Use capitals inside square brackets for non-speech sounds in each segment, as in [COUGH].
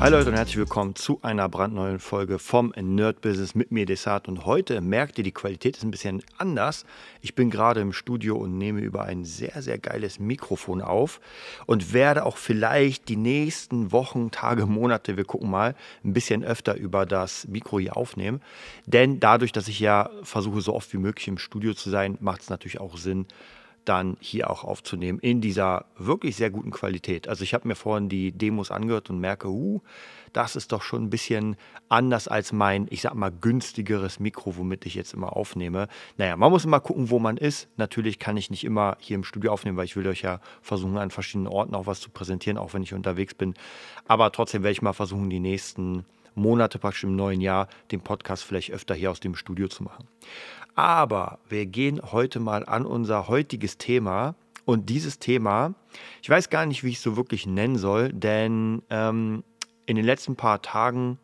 Hi Leute und herzlich willkommen zu einer brandneuen Folge vom Nerd Business mit mir Desart und heute merkt ihr, die Qualität ist ein bisschen anders. Ich bin gerade im Studio und nehme über ein sehr, sehr geiles Mikrofon auf und werde auch vielleicht die nächsten Wochen, Tage, Monate, wir gucken mal, ein bisschen öfter über das Mikro hier aufnehmen. Denn dadurch, dass ich ja versuche, so oft wie möglich im Studio zu sein, macht es natürlich auch Sinn, dann hier auch aufzunehmen in dieser wirklich sehr guten Qualität. Also ich habe mir vorhin die Demos angehört und merke, uh, das ist doch schon ein bisschen anders als mein, ich sag mal, günstigeres Mikro, womit ich jetzt immer aufnehme. Naja, man muss immer gucken, wo man ist. Natürlich kann ich nicht immer hier im Studio aufnehmen, weil ich will euch ja versuchen, an verschiedenen Orten auch was zu präsentieren, auch wenn ich unterwegs bin. Aber trotzdem werde ich mal versuchen, die nächsten Monate praktisch im neuen Jahr den Podcast vielleicht öfter hier aus dem Studio zu machen. Aber wir gehen heute mal an unser heutiges Thema. Und dieses Thema, ich weiß gar nicht, wie ich es so wirklich nennen soll, denn ähm, in den letzten paar Tagen,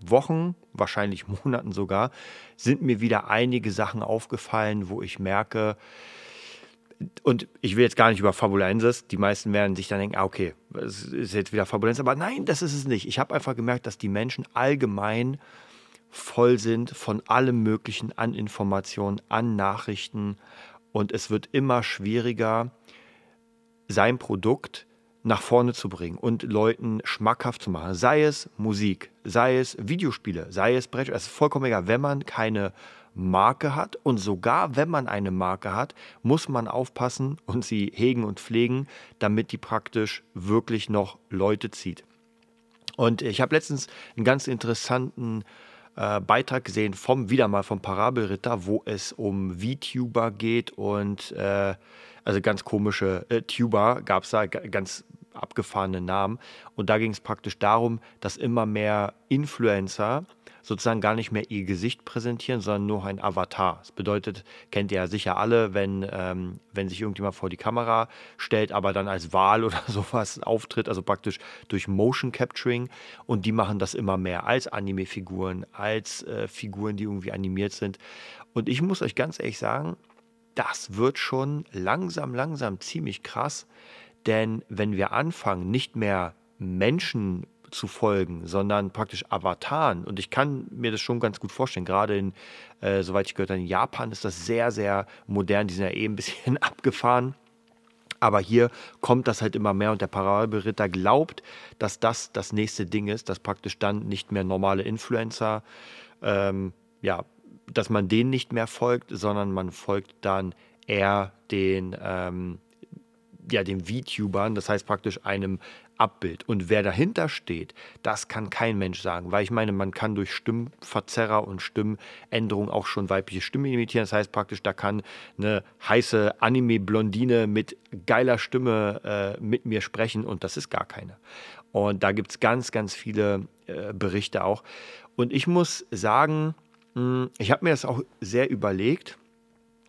Wochen, wahrscheinlich [LAUGHS] Monaten sogar, sind mir wieder einige Sachen aufgefallen, wo ich merke, und ich will jetzt gar nicht über Fabulensis, die meisten werden sich dann denken, ah, okay, es ist jetzt wieder Fabulensis, aber nein, das ist es nicht. Ich habe einfach gemerkt, dass die Menschen allgemein voll sind von allem Möglichen an Informationen, an Nachrichten und es wird immer schwieriger, sein Produkt nach vorne zu bringen und Leuten schmackhaft zu machen. Sei es Musik, sei es Videospiele, sei es Brett, es ist vollkommen egal. Wenn man keine Marke hat und sogar wenn man eine Marke hat, muss man aufpassen und sie hegen und pflegen, damit die praktisch wirklich noch Leute zieht. Und ich habe letztens einen ganz interessanten äh, Beitrag gesehen vom, wieder mal vom Parabelritter, wo es um VTuber geht und äh, also ganz komische äh, Tuber gab es da, ganz abgefahrene Namen. Und da ging es praktisch darum, dass immer mehr Influencer sozusagen gar nicht mehr ihr Gesicht präsentieren, sondern nur ein Avatar. Das bedeutet, kennt ihr ja sicher alle, wenn, ähm, wenn sich irgendjemand vor die Kamera stellt, aber dann als Wahl [LAUGHS] oder sowas auftritt, also praktisch durch Motion Capturing. Und die machen das immer mehr als Anime-Figuren, als äh, Figuren, die irgendwie animiert sind. Und ich muss euch ganz ehrlich sagen, das wird schon langsam, langsam ziemlich krass. Denn wenn wir anfangen, nicht mehr Menschen zu folgen, sondern praktisch Avataren. Und ich kann mir das schon ganz gut vorstellen. Gerade in, äh, soweit ich gehört habe, in Japan ist das sehr, sehr modern. Die sind ja eh ein bisschen [LAUGHS] abgefahren. Aber hier kommt das halt immer mehr und der Parabelritter glaubt, dass das das nächste Ding ist, dass praktisch dann nicht mehr normale Influencer, ähm, ja, dass man denen nicht mehr folgt, sondern man folgt dann eher den, ähm, ja, den VTubern, das heißt praktisch einem Abbild. Und wer dahinter steht, das kann kein Mensch sagen, weil ich meine, man kann durch Stimmverzerrer und Stimmänderung auch schon weibliche Stimme imitieren. Das heißt praktisch, da kann eine heiße Anime-Blondine mit geiler Stimme äh, mit mir sprechen und das ist gar keine. Und da gibt es ganz, ganz viele äh, Berichte auch. Und ich muss sagen, mh, hm, ich habe mir das auch sehr überlegt.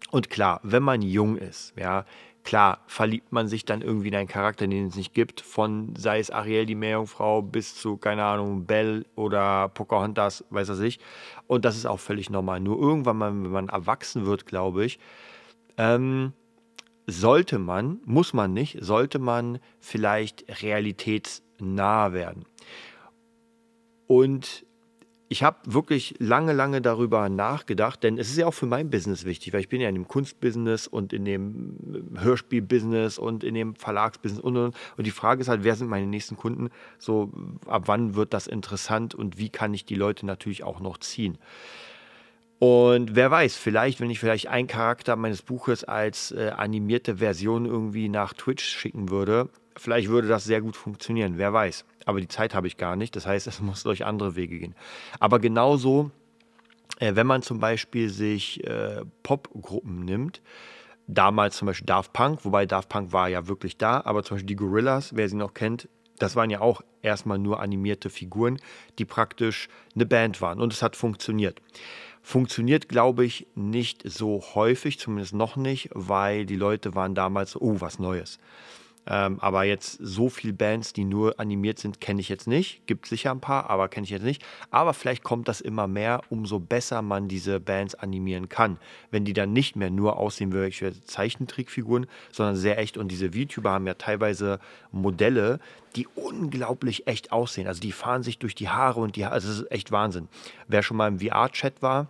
Und klar, wenn man jung ist, ja, Klar, verliebt man sich dann irgendwie in einen Charakter, den es nicht gibt, von sei es Ariel die Meerjungfrau bis zu, keine Ahnung, Belle oder Pocahontas, weiß er sich. Und das ist auch völlig normal. Nur irgendwann, mal, wenn man erwachsen wird, glaube ich, ähm, sollte man, muss man nicht, sollte man vielleicht realitätsnah werden. Und ich habe wirklich lange, lange darüber nachgedacht, denn es ist ja auch für mein Business wichtig, weil ich bin ja in dem Kunstbusiness und in dem Hörspielbusiness und in dem Verlagsbusiness und, und, und die Frage ist halt, wer sind meine nächsten Kunden? So, ab wann wird das interessant und wie kann ich die Leute natürlich auch noch ziehen? Und wer weiß, vielleicht, wenn ich vielleicht einen Charakter meines Buches als äh, animierte Version irgendwie nach Twitch schicken würde, vielleicht würde das sehr gut funktionieren, wer weiß aber die Zeit habe ich gar nicht. Das heißt, es muss durch andere Wege gehen. Aber genauso, äh, wenn man zum Beispiel sich äh, Popgruppen nimmt, damals zum Beispiel Daft Punk, wobei Daft Punk war ja wirklich da, aber zum Beispiel die Gorillas, wer sie noch kennt, Das waren ja auch erstmal nur animierte Figuren, die praktisch eine Band waren und es hat funktioniert. Funktioniert, glaube ich, nicht so häufig, zumindest noch nicht, weil die Leute waren damals oh, was Neues. Ähm, aber jetzt so viele Bands, die nur animiert sind, kenne ich jetzt nicht. Gibt sicher ein paar, aber kenne ich jetzt nicht. Aber vielleicht kommt das immer mehr, umso besser man diese Bands animieren kann. Wenn die dann nicht mehr nur aussehen wie welche Zeichentrickfiguren, sondern sehr echt. Und diese VTuber haben ja teilweise Modelle, die unglaublich echt aussehen. Also die fahren sich durch die Haare und die Haare. Also das ist echt Wahnsinn. Wer schon mal im VR-Chat war,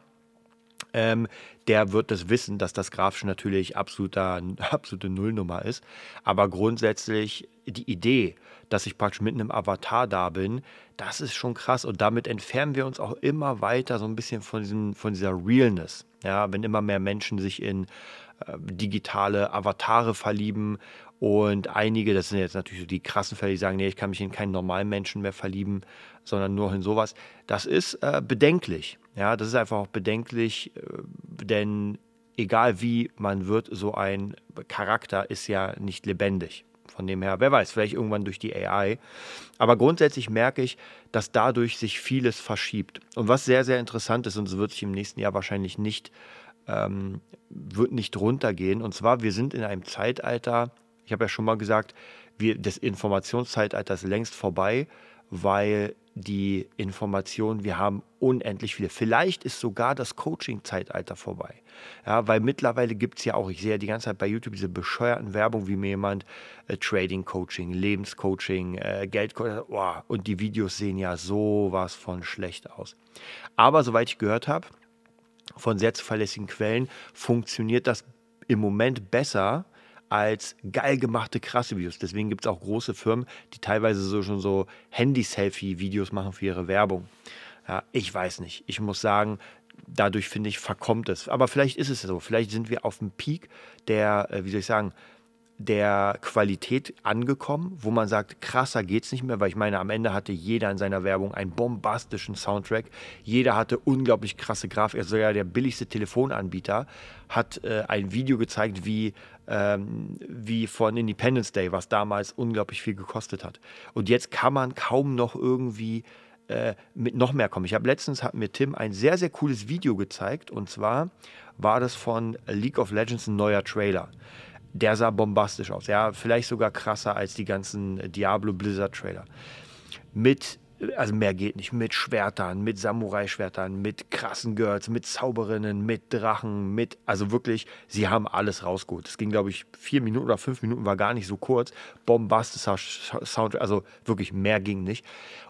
ähm, der wird das wissen, dass das grafisch natürlich absoluter, [LAUGHS] absolute Nullnummer ist. Aber grundsätzlich die Idee, dass ich praktisch mit einem Avatar da bin, das ist schon krass. Und damit entfernen wir uns auch immer weiter so ein bisschen von, diesem, von dieser Realness. Ja, wenn immer mehr Menschen sich in digitale Avatare verlieben und einige, das sind jetzt natürlich so die krassen Fälle, die sagen, nee, ich kann mich in keinen normalen Menschen mehr verlieben, sondern nur in sowas. Das ist äh, bedenklich. Ja, das ist einfach auch bedenklich, äh, denn egal wie man wird, so ein Charakter ist ja nicht lebendig. Von dem her, wer weiß, vielleicht irgendwann durch die AI. Aber grundsätzlich merke ich, dass dadurch sich vieles verschiebt. Und was sehr, sehr interessant ist, und es wird sich im nächsten Jahr wahrscheinlich nicht, ähm, wird nicht runtergehen. Und zwar, wir sind in einem Zeitalter, ich habe ja schon mal gesagt, wir, das Informationszeitalter ist längst vorbei, weil die Informationen, wir haben unendlich viele. Vielleicht ist sogar das Coaching-Zeitalter vorbei. Ja, weil mittlerweile gibt es ja auch, ich sehe ja die ganze Zeit bei YouTube diese bescheuerten Werbung, wie mir jemand äh, Trading-Coaching, Lebenscoaching, äh, Geldcoaching, oh, und die Videos sehen ja sowas von schlecht aus. Aber soweit ich gehört habe, von sehr zuverlässigen Quellen, funktioniert das im Moment besser als geil gemachte, krasse Videos. Deswegen gibt es auch große Firmen, die teilweise so schon so Handy-Selfie-Videos machen für ihre Werbung. Ja, ich weiß nicht. Ich muss sagen, dadurch finde ich, verkommt es. Aber vielleicht ist es so. Vielleicht sind wir auf dem Peak der, äh, wie soll ich sagen, der Qualität angekommen, wo man sagt, krasser geht's nicht mehr, weil ich meine, am Ende hatte jeder in seiner Werbung einen bombastischen Soundtrack. Jeder hatte unglaublich krasse Grafik. Also ja der billigste Telefonanbieter hat äh, ein Video gezeigt, wie, ähm, wie von Independence Day, was damals unglaublich viel gekostet hat. Und jetzt kann man kaum noch irgendwie äh, mit noch mehr kommen. Ich habe letztens hat mir Tim ein sehr, sehr cooles Video gezeigt und zwar war das von League of Legends ein neuer Trailer der sah bombastisch aus. Ja, vielleicht sogar krasser als die ganzen Diablo Blizzard Trailer. Mit, also mehr geht nicht, mit Schwertern, mit Samurai-Schwertern, mit krassen Girls, mit Zauberinnen, mit Drachen, mit, also wirklich, sie haben alles rausgeholt. Es ging, glaube ich, vier Minuten oder fünf Minuten, war gar nicht so kurz. Bombastischer Sound, also wirklich mehr ging nicht.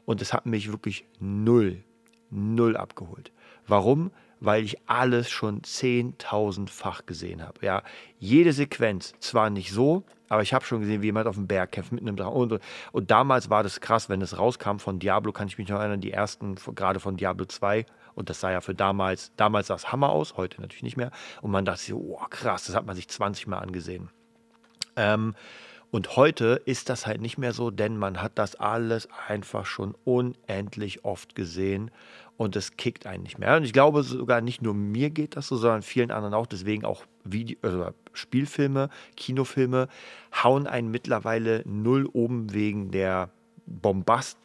Und es hat mich wirklich null, null abgeholt. Warum? Weil ich alles schon zehntausendfach gesehen habe. Ja, jede Sequenz, zwar nicht so, aber ich habe schon gesehen, wie jemand auf dem Berg kämpft mit einem Drachen. Und, und, damals war das krass, wenn es rauskam von Diablo, kann ich mich noch erinnern, die ersten, gerade von Diablo 2. Und das sah ja für damals, damals sah es Hammer aus, heute natürlich nicht mehr. Und man dachte sich, oh krass, das hat man sich 20 Mal angesehen. Ähm, und heute ist das halt nicht mehr so, denn man hat das alles einfach schon unendlich oft gesehen und es kickt einen nicht mehr. Und ich glaube sogar nicht nur mir geht das so, sondern vielen anderen auch. Deswegen auch Video, also Spielfilme, Kinofilme hauen einen mittlerweile null oben wegen der Bombast.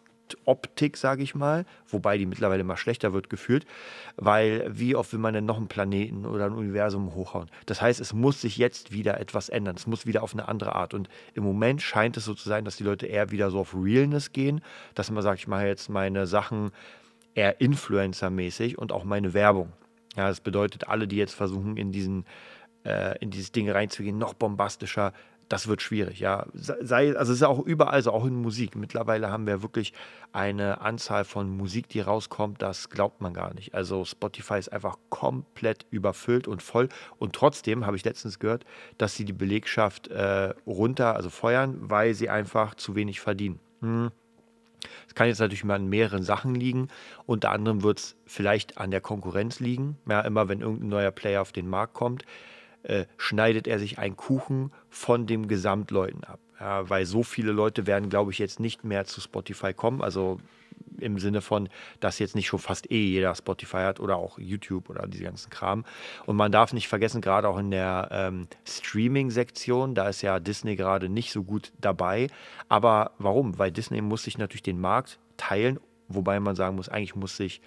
Optik, sage ich mal, wobei die mittlerweile immer schlechter wird gefühlt, weil wie oft will man denn noch einen Planeten oder ein Universum hochhauen? Das heißt, es muss sich jetzt wieder etwas ändern, es muss wieder auf eine andere Art und im Moment scheint es so zu sein, dass die Leute eher wieder so auf Realness gehen, dass man sagt, ich mache jetzt meine Sachen eher Influencer-mäßig und auch meine Werbung. Ja, das bedeutet, alle, die jetzt versuchen, in, diesen, äh, in dieses Ding reinzugehen, noch bombastischer, das wird schwierig. Ja, sei, also es ist auch überall, also auch in Musik. Mittlerweile haben wir wirklich eine Anzahl von Musik, die rauskommt, das glaubt man gar nicht. Also Spotify ist einfach komplett überfüllt und voll. Und trotzdem habe ich letztens gehört, dass sie die Belegschaft äh, runter, also feuern, weil sie einfach zu wenig verdienen. Hm. Es kann jetzt natürlich mal an mehreren Sachen liegen. Unter anderem wird es vielleicht an der Konkurrenz liegen. Ja, immer wenn irgendein neuer Player auf den Markt kommt, äh, schneidet er sich einen Kuchen von dem Gesamtleuten ab. Ja, weil so viele Leute werden, glaube ich, jetzt nicht mehr zu Spotify kommen. Also im Sinne von, dass jetzt nicht schon fast eh jeder Spotify hat oder auch YouTube oder diese ganzen Kram. Und man darf nicht vergessen, gerade auch in der ähm, Streaming-Sektion, da ist ja Disney gerade nicht so gut dabei. Aber warum? Weil Disney muss sich natürlich den Markt teilen, wobei man sagen muss, eigentlich muss sich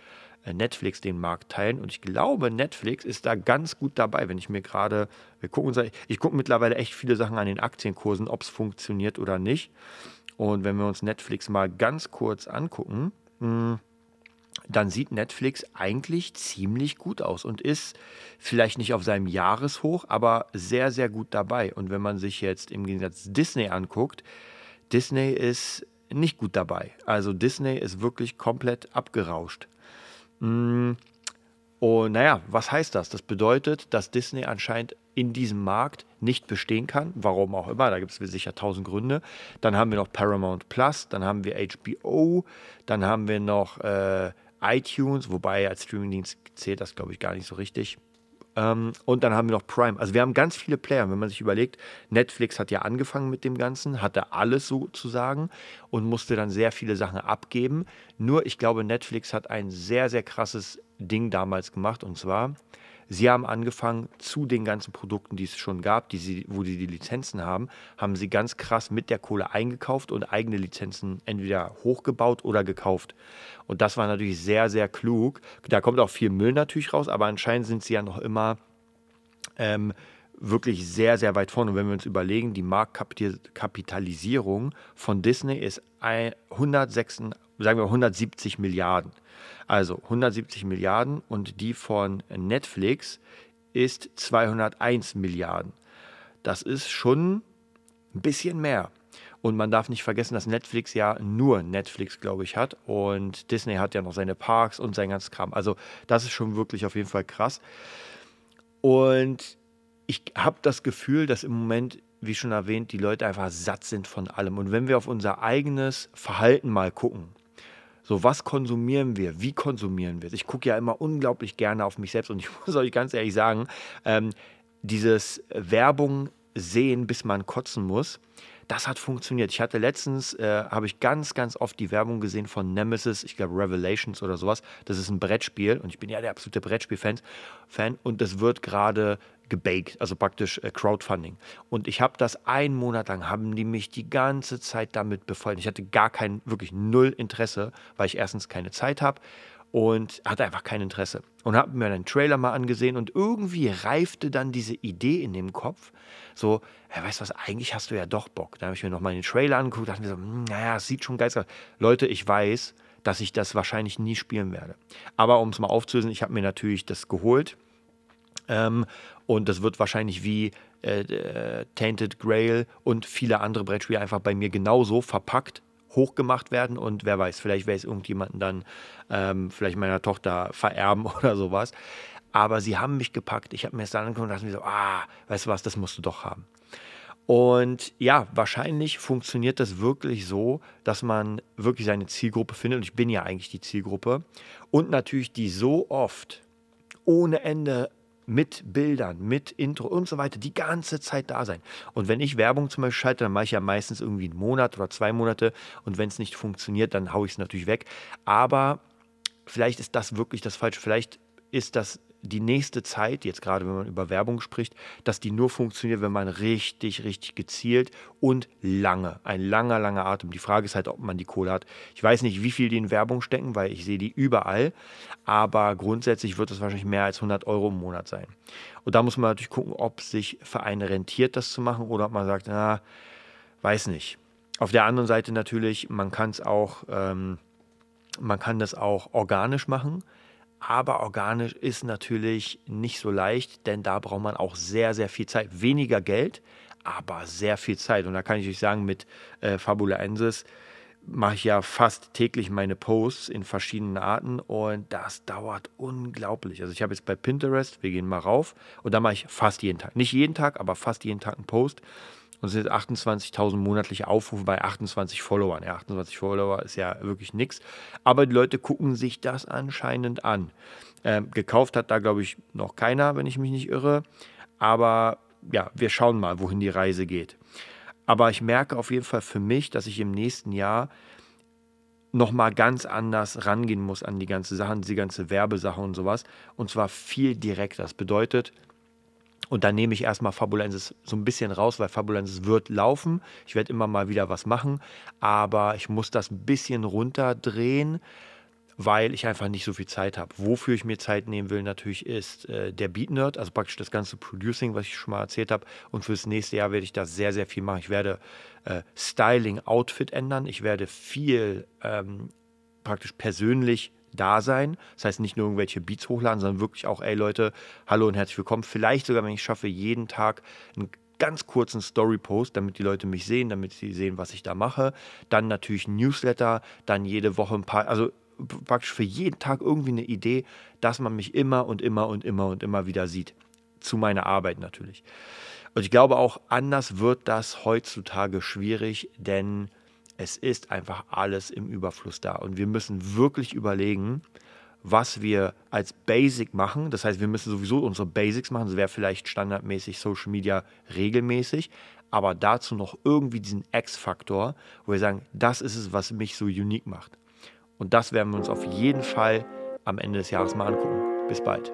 Netflix den Markt teilen. Und ich glaube, Netflix ist da ganz gut dabei, wenn ich mir gerade, wir gucken uns, ich gucke mittlerweile echt viele Sachen an den Aktienkursen, ob es funktioniert oder nicht. Und wenn wir uns Netflix mal ganz kurz angucken, hm, dann sieht Netflix eigentlich ziemlich gut aus und ist vielleicht nicht auf seinem Jahreshoch, aber sehr, sehr gut dabei. Und wenn man sich jetzt im Gegensatz Disney anguckt, Disney ist nicht gut dabei. Also Disney ist wirklich komplett abgerauscht. Und naja, was heißt das? Das bedeutet, dass Disney anscheinend in diesem Markt nicht bestehen kann, warum auch immer, da gibt es sicher tausend Gründe. Dann haben wir noch Paramount Plus, dann haben wir HBO, dann haben wir noch äh, iTunes, wobei als Streamingdienst zählt das, glaube ich, gar nicht so richtig. Ähm, und dann haben wir noch Prime. Also wir haben ganz viele Player. Wenn man sich überlegt, Netflix hat ja angefangen mit dem Ganzen, hatte alles sozusagen und musste dann sehr viele Sachen abgeben. Nur ich glaube, Netflix hat ein sehr, sehr krasses Ding damals gemacht und zwar, Sie haben angefangen, zu den ganzen Produkten, die es schon gab, die sie, wo sie die Lizenzen haben, haben sie ganz krass mit der Kohle eingekauft und eigene Lizenzen entweder hochgebaut oder gekauft. Und das war natürlich sehr, sehr klug. Da kommt auch viel Müll natürlich raus, aber anscheinend sind sie ja noch immer ähm, wirklich sehr, sehr weit vorne. Und wenn wir uns überlegen, die Marktkapitalisierung von Disney ist 106, sagen wir 170 Milliarden. Also 170 Milliarden und die von Netflix ist 201 Milliarden. Das ist schon ein bisschen mehr. Und man darf nicht vergessen, dass Netflix ja nur Netflix, glaube ich, hat. Und Disney hat ja noch seine Parks und sein ganzes Kram. Also das ist schon wirklich auf jeden Fall krass. Und ich habe das Gefühl, dass im Moment, wie schon erwähnt, die Leute einfach satt sind von allem. Und wenn wir auf unser eigenes Verhalten mal gucken, so, was konsumieren wir? Wie konsumieren wir es? Ich gucke ja immer unglaublich gerne auf mich selbst und ich [LAUGHS] muss euch ganz ehrlich sagen, ähm, dieses Werbung sehen, bis man kotzen muss, das hat funktioniert. Ich hatte letztens, äh, habe ich ganz, ganz oft die Werbung gesehen von Nemesis, ich glaube Revelations oder sowas. Das ist ein Brettspiel und ich bin ja der absolute Brettspiel-Fan Fan, und das wird gerade gebaked, also praktisch äh, Crowdfunding. Und ich habe das einen Monat lang, haben die mich die ganze Zeit damit befeuert. Ich hatte gar kein, wirklich null Interesse, weil ich erstens keine Zeit habe und hatte einfach kein Interesse. Und habe mir einen Trailer mal angesehen und irgendwie reifte dann diese Idee in dem Kopf, so, ja, weißt du was, eigentlich hast du ja doch Bock. Da habe ich mir nochmal den Trailer angeguckt, dachte mir so, hm, naja, es sieht schon geil aus. Leute, ich weiß, dass ich das wahrscheinlich nie spielen werde. Aber um es mal aufzulösen, ich habe mir natürlich das geholt ähm, und das wird wahrscheinlich wie äh, äh, Tainted Grail und viele andere Brettspiele einfach bei mir genauso verpackt hochgemacht werden und wer weiß, vielleicht werde ich es irgendjemanden dann, ähm, vielleicht meiner Tochter vererben [LAUGHS] oder sowas. Aber sie haben mich gepackt, ich habe mir das dann angeguckt und dachte mir so, ah, weißt du was, das musst du doch haben. Und ja, wahrscheinlich funktioniert das wirklich so, dass man wirklich seine Zielgruppe findet. Und ich bin ja eigentlich die Zielgruppe. Und natürlich die so oft ohne Ende mit Bildern, mit Intro und so weiter die ganze Zeit da sein. Und wenn ich Werbung zum Beispiel schalte, dann mache ich ja meistens irgendwie einen Monat oder zwei Monate und wenn es nicht funktioniert, dann haue ich es natürlich weg. Aber vielleicht ist das wirklich das Falsche. Vielleicht ist das die nächste Zeit, jetzt gerade wenn man über Werbung spricht, dass die nur funktioniert, wenn man richtig, richtig gezielt und lange, ein langer, langer Atem. Die Frage ist halt, ob man die Kohle hat. Ich weiß nicht, wie viel die in Werbung stecken, weil ich sehe die überall, aber grundsätzlich wird es wahrscheinlich mehr als 100 Euro im Monat sein. Und da muss man natürlich gucken, ob sich für einen rentiert, das zu machen oder ob man sagt, na, weiß nicht. Auf der anderen Seite natürlich, man kann es auch, ähm, man kann das auch organisch machen aber organisch ist natürlich nicht so leicht, denn da braucht man auch sehr, sehr viel Zeit. Weniger Geld, aber sehr viel Zeit. Und da kann ich euch sagen, mit äh, Fabulaensis mache ich ja fast täglich meine Posts in verschiedenen Arten und das dauert unglaublich. Also ich habe jetzt bei Pinterest, wir gehen mal rauf und da mache ich fast jeden Tag. Nicht jeden Tag, aber fast jeden Tag einen Post. Und es sind 28.000 monatliche Aufrufe bei 28 Followern. Ja, 28 Follower ist ja wirklich nichts. Aber die Leute gucken sich das anscheinend an. Ähm, gekauft hat da, glaube ich, noch keiner, wenn ich mich nicht irre. Aber ja, wir schauen mal, wohin die Reise geht. Aber ich merke auf jeden Fall für mich, dass ich im nächsten Jahr nochmal ganz anders rangehen muss an die ganze Sache, die ganze Werbesache und sowas. Und zwar viel direkter. Das bedeutet, und dann nehme ich erstmal Fabulensis so ein bisschen raus, weil Fabulensis wird laufen. Ich werde immer mal wieder was machen, aber ich muss das ein bisschen runterdrehen, weil ich einfach nicht so viel Zeit habe. Wofür ich mir Zeit nehmen will, natürlich ist äh, der Beat Nerd, also praktisch das ganze Producing, was ich schon mal erzählt habe. Und fürs nächste Jahr werde ich da sehr, sehr viel machen. Ich werde äh, Styling, Outfit ändern. Ich werde viel ähm, praktisch persönlich da sein. Das heißt nicht nur irgendwelche Beats hochladen, sondern wirklich auch, ey Leute, hallo und herzlich willkommen. Vielleicht sogar, wenn ich schaffe, jeden Tag einen ganz kurzen Story-Post, damit die Leute mich sehen, damit sie sehen, was ich da mache. Dann natürlich Newsletter, dann jede Woche ein paar, also praktisch für jeden Tag irgendwie eine Idee, dass man mich immer und immer und immer und immer wieder sieht. Zu meiner Arbeit natürlich. Und ich glaube auch, anders wird das heutzutage schwierig, denn es ist einfach alles im Überfluss da. Und wir müssen wirklich überlegen, was wir als Basic machen. Das heißt, wir müssen sowieso unsere Basics machen. Das wäre vielleicht standardmäßig Social Media regelmäßig. Aber dazu noch irgendwie diesen X-Faktor, wo wir sagen, das ist es, was mich so unique macht. Und das werden wir uns auf jeden Fall am Ende des Jahres mal angucken. Bis bald.